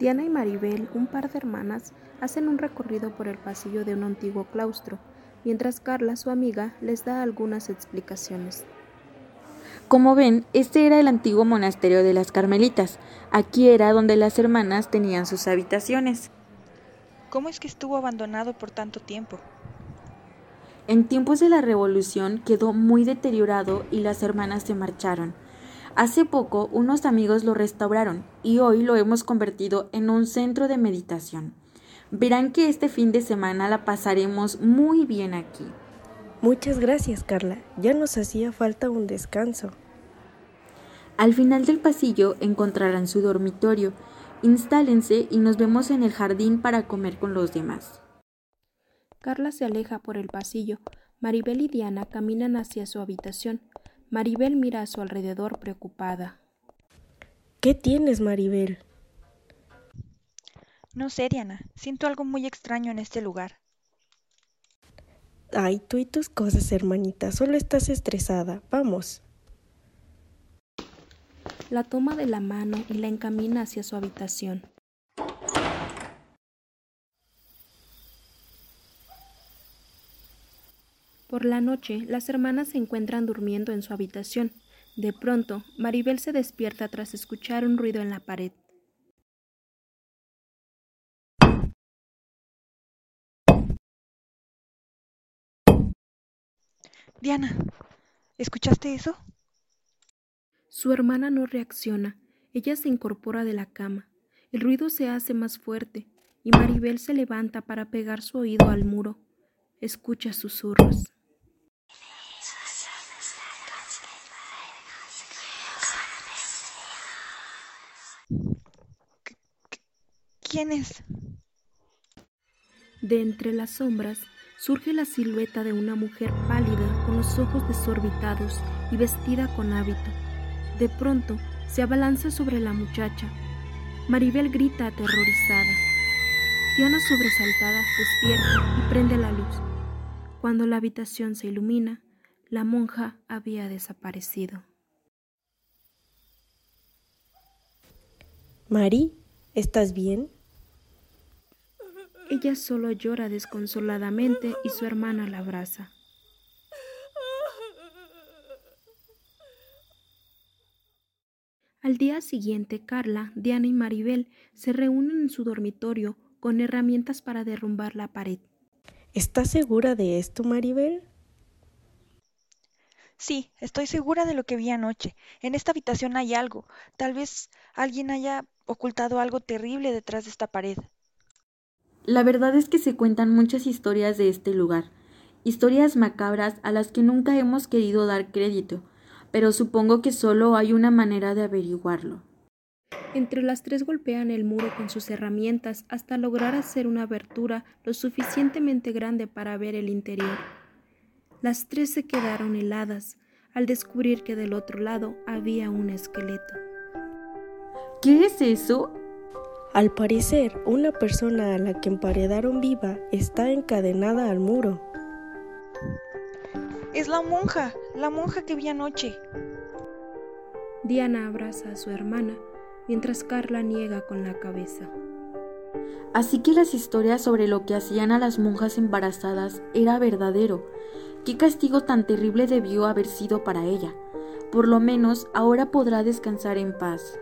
Diana y Maribel, un par de hermanas, hacen un recorrido por el pasillo de un antiguo claustro, mientras Carla, su amiga, les da algunas explicaciones. Como ven, este era el antiguo monasterio de las Carmelitas. Aquí era donde las hermanas tenían sus habitaciones. ¿Cómo es que estuvo abandonado por tanto tiempo? En tiempos de la Revolución quedó muy deteriorado y las hermanas se marcharon. Hace poco unos amigos lo restauraron y hoy lo hemos convertido en un centro de meditación. Verán que este fin de semana la pasaremos muy bien aquí. Muchas gracias, Carla. Ya nos hacía falta un descanso. Al final del pasillo encontrarán su dormitorio. Instálense y nos vemos en el jardín para comer con los demás. Carla se aleja por el pasillo. Maribel y Diana caminan hacia su habitación. Maribel mira a su alrededor preocupada. ¿Qué tienes, Maribel? No sé, Diana. Siento algo muy extraño en este lugar. Ay, tú y tus cosas, hermanita. Solo estás estresada. Vamos. La toma de la mano y la encamina hacia su habitación. Por la noche, las hermanas se encuentran durmiendo en su habitación. De pronto, Maribel se despierta tras escuchar un ruido en la pared. Diana, ¿escuchaste eso? Su hermana no reacciona. Ella se incorpora de la cama. El ruido se hace más fuerte y Maribel se levanta para pegar su oído al muro. Escucha susurros. ¿Quién es? De entre las sombras surge la silueta de una mujer pálida con los ojos desorbitados y vestida con hábito. De pronto se abalanza sobre la muchacha. Maribel grita aterrorizada. Diana sobresaltada despierta y prende la luz. Cuando la habitación se ilumina, la monja había desaparecido. Mari, ¿estás bien? Ella solo llora desconsoladamente y su hermana la abraza. Al día siguiente, Carla, Diana y Maribel se reúnen en su dormitorio con herramientas para derrumbar la pared. ¿Estás segura de esto, Maribel? Sí, estoy segura de lo que vi anoche. En esta habitación hay algo. Tal vez alguien haya ocultado algo terrible detrás de esta pared. La verdad es que se cuentan muchas historias de este lugar, historias macabras a las que nunca hemos querido dar crédito, pero supongo que solo hay una manera de averiguarlo. Entre las tres golpean el muro con sus herramientas hasta lograr hacer una abertura lo suficientemente grande para ver el interior. Las tres se quedaron heladas al descubrir que del otro lado había un esqueleto. ¿Qué es eso? Al parecer, una persona a la que emparedaron viva está encadenada al muro. Es la monja, la monja que vi anoche. Diana abraza a su hermana, mientras Carla niega con la cabeza. Así que las historias sobre lo que hacían a las monjas embarazadas era verdadero. ¿Qué castigo tan terrible debió haber sido para ella? Por lo menos ahora podrá descansar en paz.